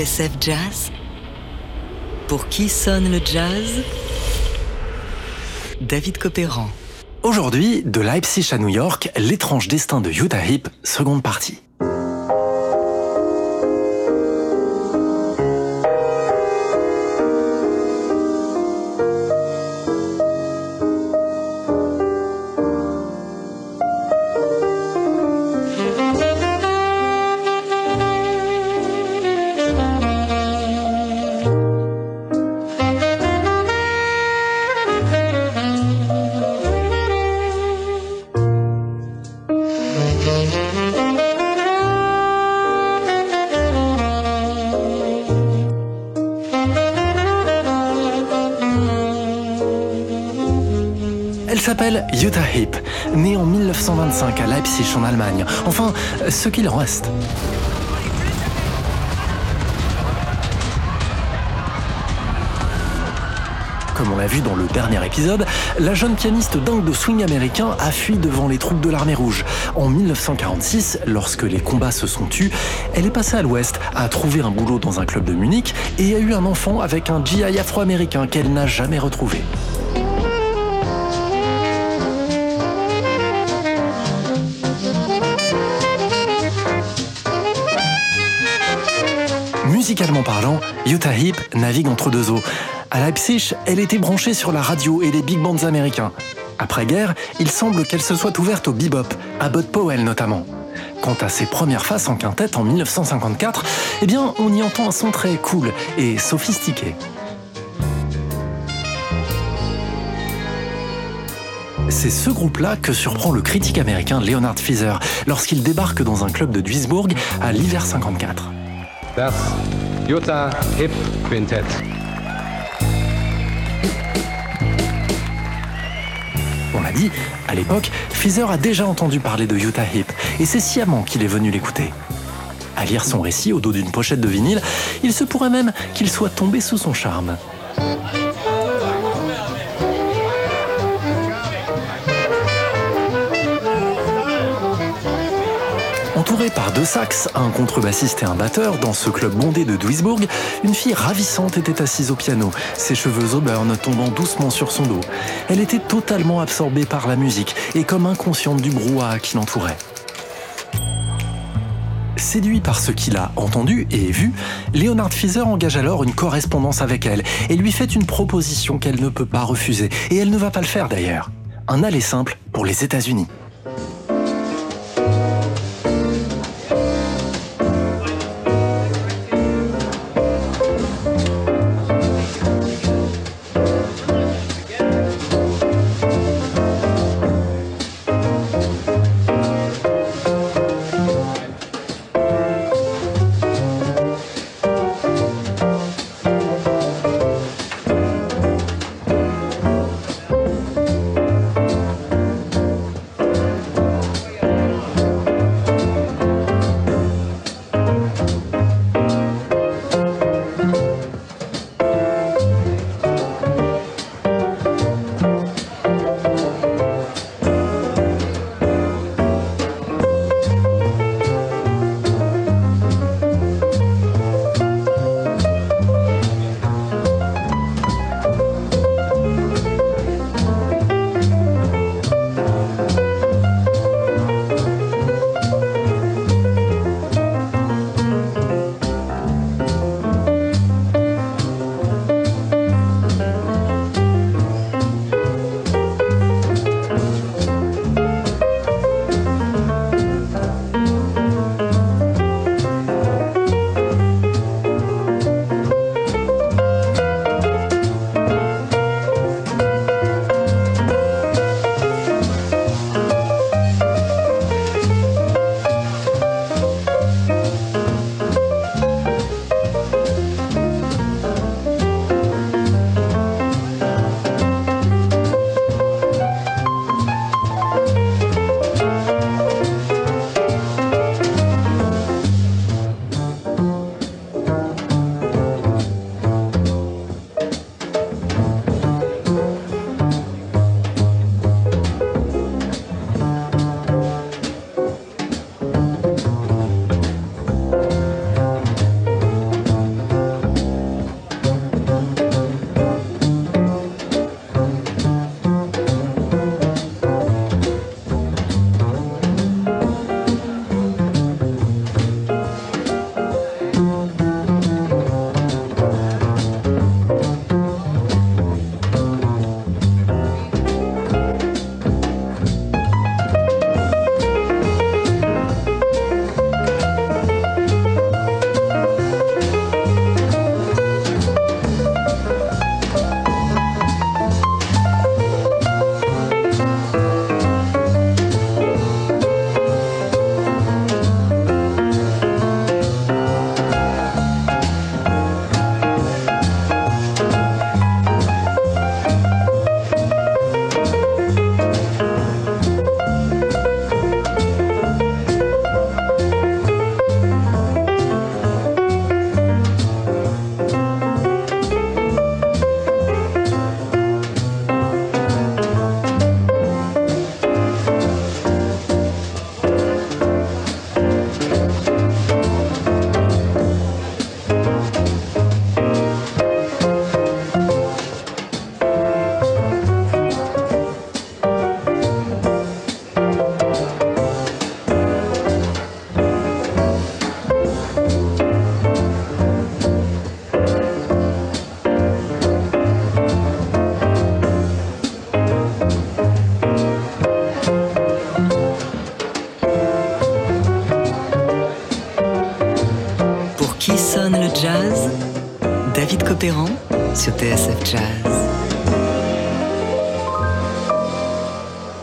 TSF Jazz Pour qui sonne le jazz? David Copéran. Aujourd'hui, de Leipzig à New York, l'étrange destin de Utah Heep, seconde partie. Jutta Heep, née en 1925 à Leipzig en Allemagne. Enfin, ce qu'il reste. Comme on l'a vu dans le dernier épisode, la jeune pianiste dingue de swing américain a fui devant les troupes de l'armée rouge. En 1946, lorsque les combats se sont tus, elle est passée à l'ouest, a trouvé un boulot dans un club de Munich et a eu un enfant avec un GI afro-américain qu'elle n'a jamais retrouvé. Musicalement parlant, Utah Heep navigue entre deux eaux. À Leipzig, elle était branchée sur la radio et les big bands américains. Après-guerre, il semble qu'elle se soit ouverte au bebop, à Bud Powell notamment. Quant à ses premières faces en quintette en 1954, eh bien, on y entend un son très cool et sophistiqué. C'est ce groupe-là que surprend le critique américain Leonard Feather lorsqu'il débarque dans un club de Duisburg à l'hiver 54. Jutta Hip Quintet. On l'a dit, à l'époque, Feather a déjà entendu parler de Utah Hip, et c'est sciemment qu'il est venu l'écouter. À lire son récit au dos d'une pochette de vinyle, il se pourrait même qu'il soit tombé sous son charme. Par deux sax, un contrebassiste et un batteur, dans ce club bondé de Duisburg, une fille ravissante était assise au piano, ses cheveux auburn tombant doucement sur son dos. Elle était totalement absorbée par la musique et comme inconsciente du brouhaha qui l'entourait. Séduit par ce qu'il a entendu et vu, Leonard Feather engage alors une correspondance avec elle et lui fait une proposition qu'elle ne peut pas refuser, et elle ne va pas le faire d'ailleurs. Un aller simple pour les États-Unis.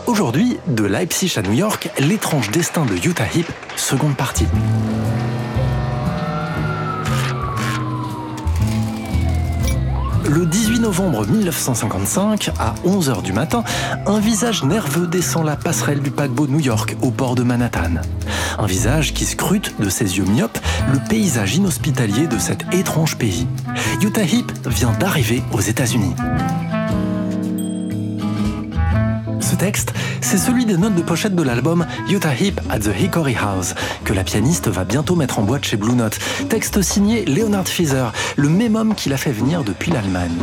Aujourd'hui, de Leipzig à New York, l'étrange destin de Utah Heep, seconde partie. Le 18 novembre 1955, à 11h du matin, un visage nerveux descend la passerelle du paquebot New York au port de Manhattan. Un visage qui scrute de ses yeux myopes le paysage inhospitalier de cet étrange pays. Utah Heep vient d'arriver aux États-Unis. Ce texte, c'est celui des notes de pochette de l'album Utah Heep at the Hickory House, que la pianiste va bientôt mettre en boîte chez Blue Note. Texte signé Leonard Feather, le même homme qui l'a fait venir depuis l'Allemagne.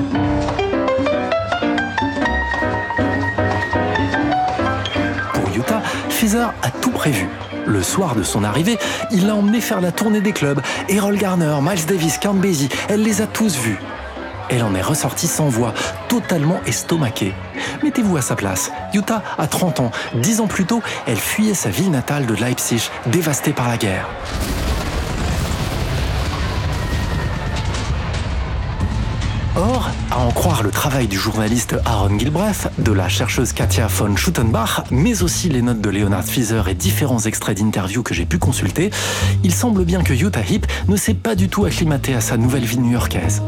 A tout prévu. Le soir de son arrivée, il l'a emmené faire la tournée des clubs. Errol Garner, Miles Davis, Count Basie, elle les a tous vus. Elle en est ressortie sans voix, totalement estomaquée. Mettez-vous à sa place. Utah a 30 ans. Dix ans plus tôt, elle fuyait sa ville natale de Leipzig, dévastée par la guerre. Or, à en croire le travail du journaliste Aaron Gilbreth, de la chercheuse Katia von Schuttenbach, mais aussi les notes de Leonard Fieser et différents extraits d'interviews que j'ai pu consulter, il semble bien que Utah Heep ne s'est pas du tout acclimatée à sa nouvelle vie new-yorkaise.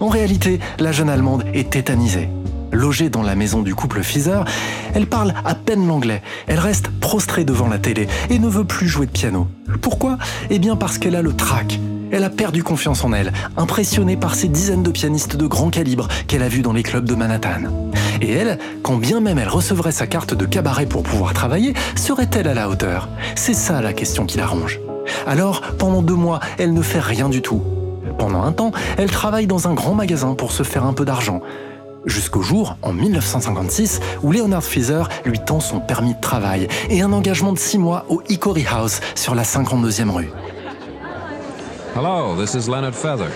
En réalité, la jeune Allemande est tétanisée. Logée dans la maison du couple Fieser, elle parle à peine l'anglais. Elle reste prostrée devant la télé et ne veut plus jouer de piano. Pourquoi? Eh bien parce qu'elle a le trac. Elle a perdu confiance en elle, impressionnée par ces dizaines de pianistes de grand calibre qu'elle a vus dans les clubs de Manhattan. Et elle, quand bien même elle recevrait sa carte de cabaret pour pouvoir travailler, serait-elle à la hauteur? C'est ça la question qui l'arrange. Alors, pendant deux mois, elle ne fait rien du tout. Pendant un temps, elle travaille dans un grand magasin pour se faire un peu d'argent. Jusqu'au jour, en 1956, où Leonard Feather lui tend son permis de travail et un engagement de six mois au Hickory House sur la 52e rue. Hello, this is Leonard Feather.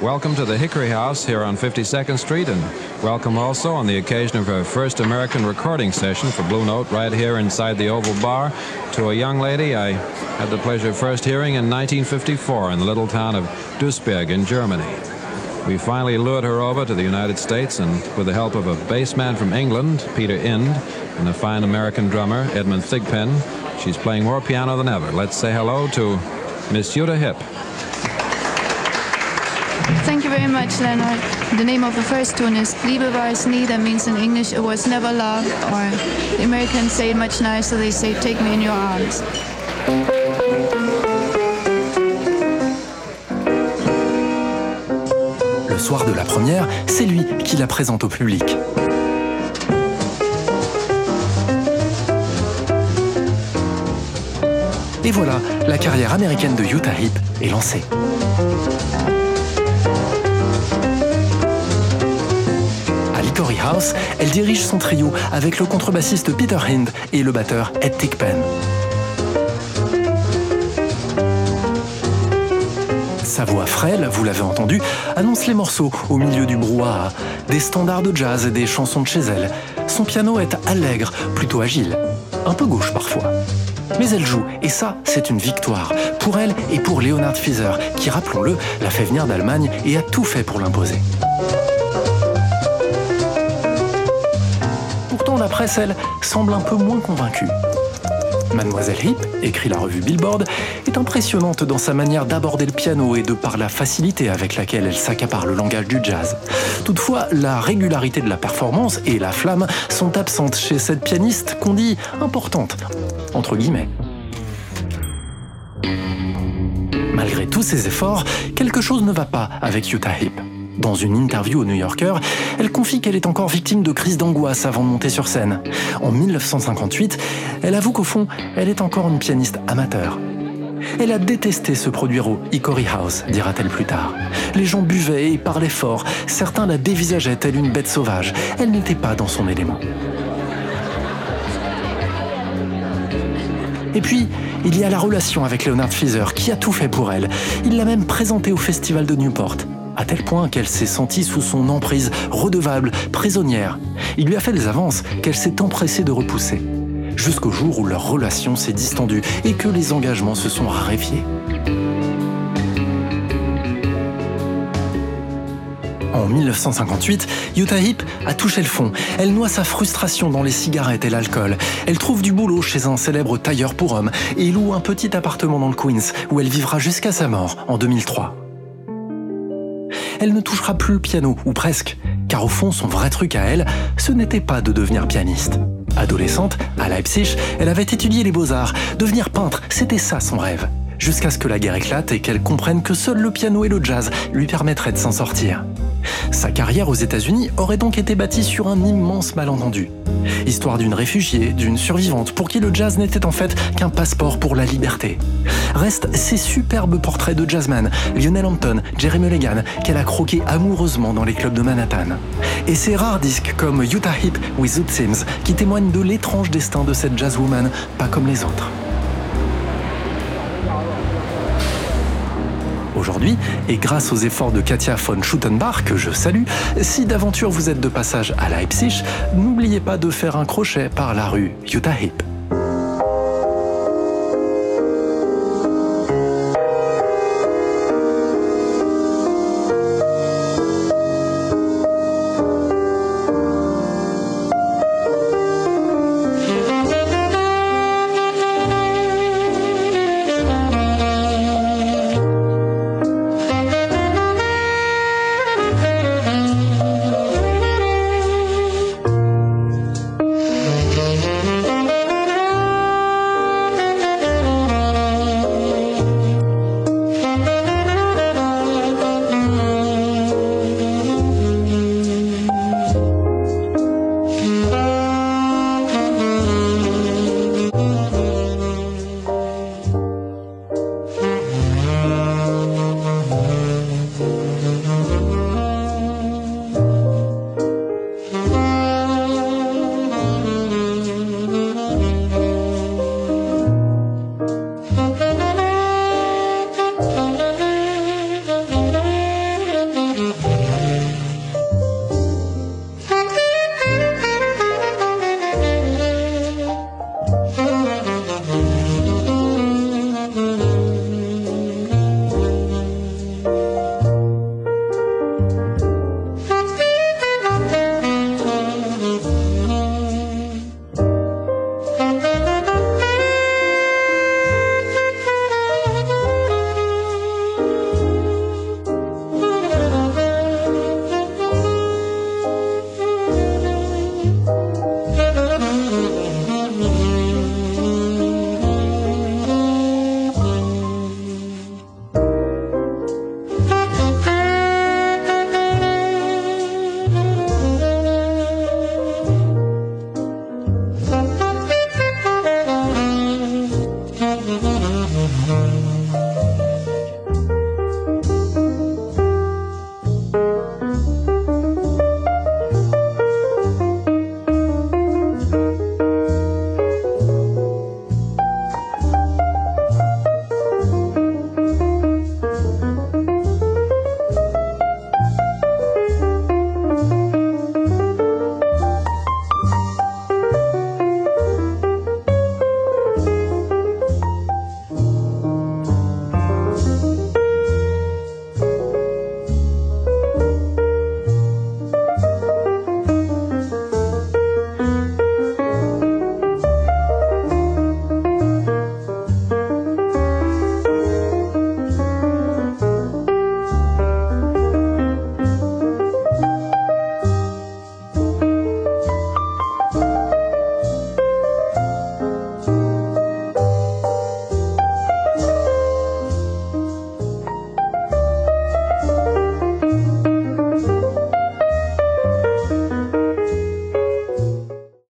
Welcome to the Hickory House here on 52nd Street, and welcome also on the occasion of our first American recording session for Blue Note right here inside the Oval Bar to a young lady I had the pleasure of first hearing in 1954 in the little town of Duisburg in Germany. We finally lured her over to the United States, and with the help of a bass man from England, Peter Ind, and a fine American drummer, Edmund Thigpen, she's playing more piano than ever. Let's say hello to Miss Yuta Hip. Thank you very much, Leonard. The name of the first tune is Liebe war es nie. That means in English it was never love. Or the Americans say it much nicer. They say, take me in your arms. De la première, c'est lui qui la présente au public. Et voilà, la carrière américaine de Utah Heep est lancée. À l'Hickory House, elle dirige son trio avec le contrebassiste Peter Hind et le batteur Ed Tickpen. Sa voix frêle, vous l'avez entendu, annonce les morceaux au milieu du brouhaha, des standards de jazz et des chansons de chez elle. Son piano est allègre, plutôt agile, un peu gauche parfois. Mais elle joue, et ça, c'est une victoire, pour elle et pour Leonard Feather, qui, rappelons-le, l'a fait venir d'Allemagne et a tout fait pour l'imposer. Pourtant, la presse, elle, semble un peu moins convaincue. Mademoiselle Heep, écrit la revue Billboard, est impressionnante dans sa manière d'aborder le piano et de par la facilité avec laquelle elle s'accapare le langage du jazz. Toutefois, la régularité de la performance et la flamme sont absentes chez cette pianiste qu'on dit importante, entre guillemets. Malgré tous ses efforts, quelque chose ne va pas avec Utah Heep. Dans une interview au New Yorker, elle confie qu'elle est encore victime de crises d'angoisse avant de monter sur scène. En 1958, elle avoue qu'au fond, elle est encore une pianiste amateur. Elle a détesté se produire au Hickory House, dira-t-elle plus tard. Les gens buvaient et parlaient fort, certains la dévisageaient telle une bête sauvage. Elle n'était pas dans son élément. Et puis, il y a la relation avec Leonard Feather, qui a tout fait pour elle. Il l'a même présentée au festival de Newport à tel point qu'elle s'est sentie sous son emprise, redevable, prisonnière. Il lui a fait des avances qu'elle s'est empressée de repousser, jusqu'au jour où leur relation s'est distendue et que les engagements se sont raréfiés. 1958, Utah Heep a touché le fond. Elle noie sa frustration dans les cigarettes et l'alcool. Elle trouve du boulot chez un célèbre tailleur pour hommes et loue un petit appartement dans le Queens où elle vivra jusqu'à sa mort en 2003. Elle ne touchera plus le piano, ou presque, car au fond son vrai truc à elle, ce n'était pas de devenir pianiste. Adolescente, à Leipzig, elle avait étudié les beaux-arts. Devenir peintre, c'était ça son rêve. Jusqu'à ce que la guerre éclate et qu'elle comprenne que seul le piano et le jazz lui permettraient de s'en sortir. Sa carrière aux États-Unis aurait donc été bâtie sur un immense malentendu. Histoire d'une réfugiée, d'une survivante, pour qui le jazz n'était en fait qu'un passeport pour la liberté. Restent ces superbes portraits de jazzman, Lionel Hampton, Jerry Mulligan, qu'elle a croqué amoureusement dans les clubs de Manhattan. Et ces rares disques comme Utah Hip with Zoot Sims, qui témoignent de l'étrange destin de cette jazzwoman, pas comme les autres. Aujourd'hui, et grâce aux efforts de Katia von Schuttenbach, que je salue, si d'aventure vous êtes de passage à Leipzig, n'oubliez pas de faire un crochet par la rue Utah Hip.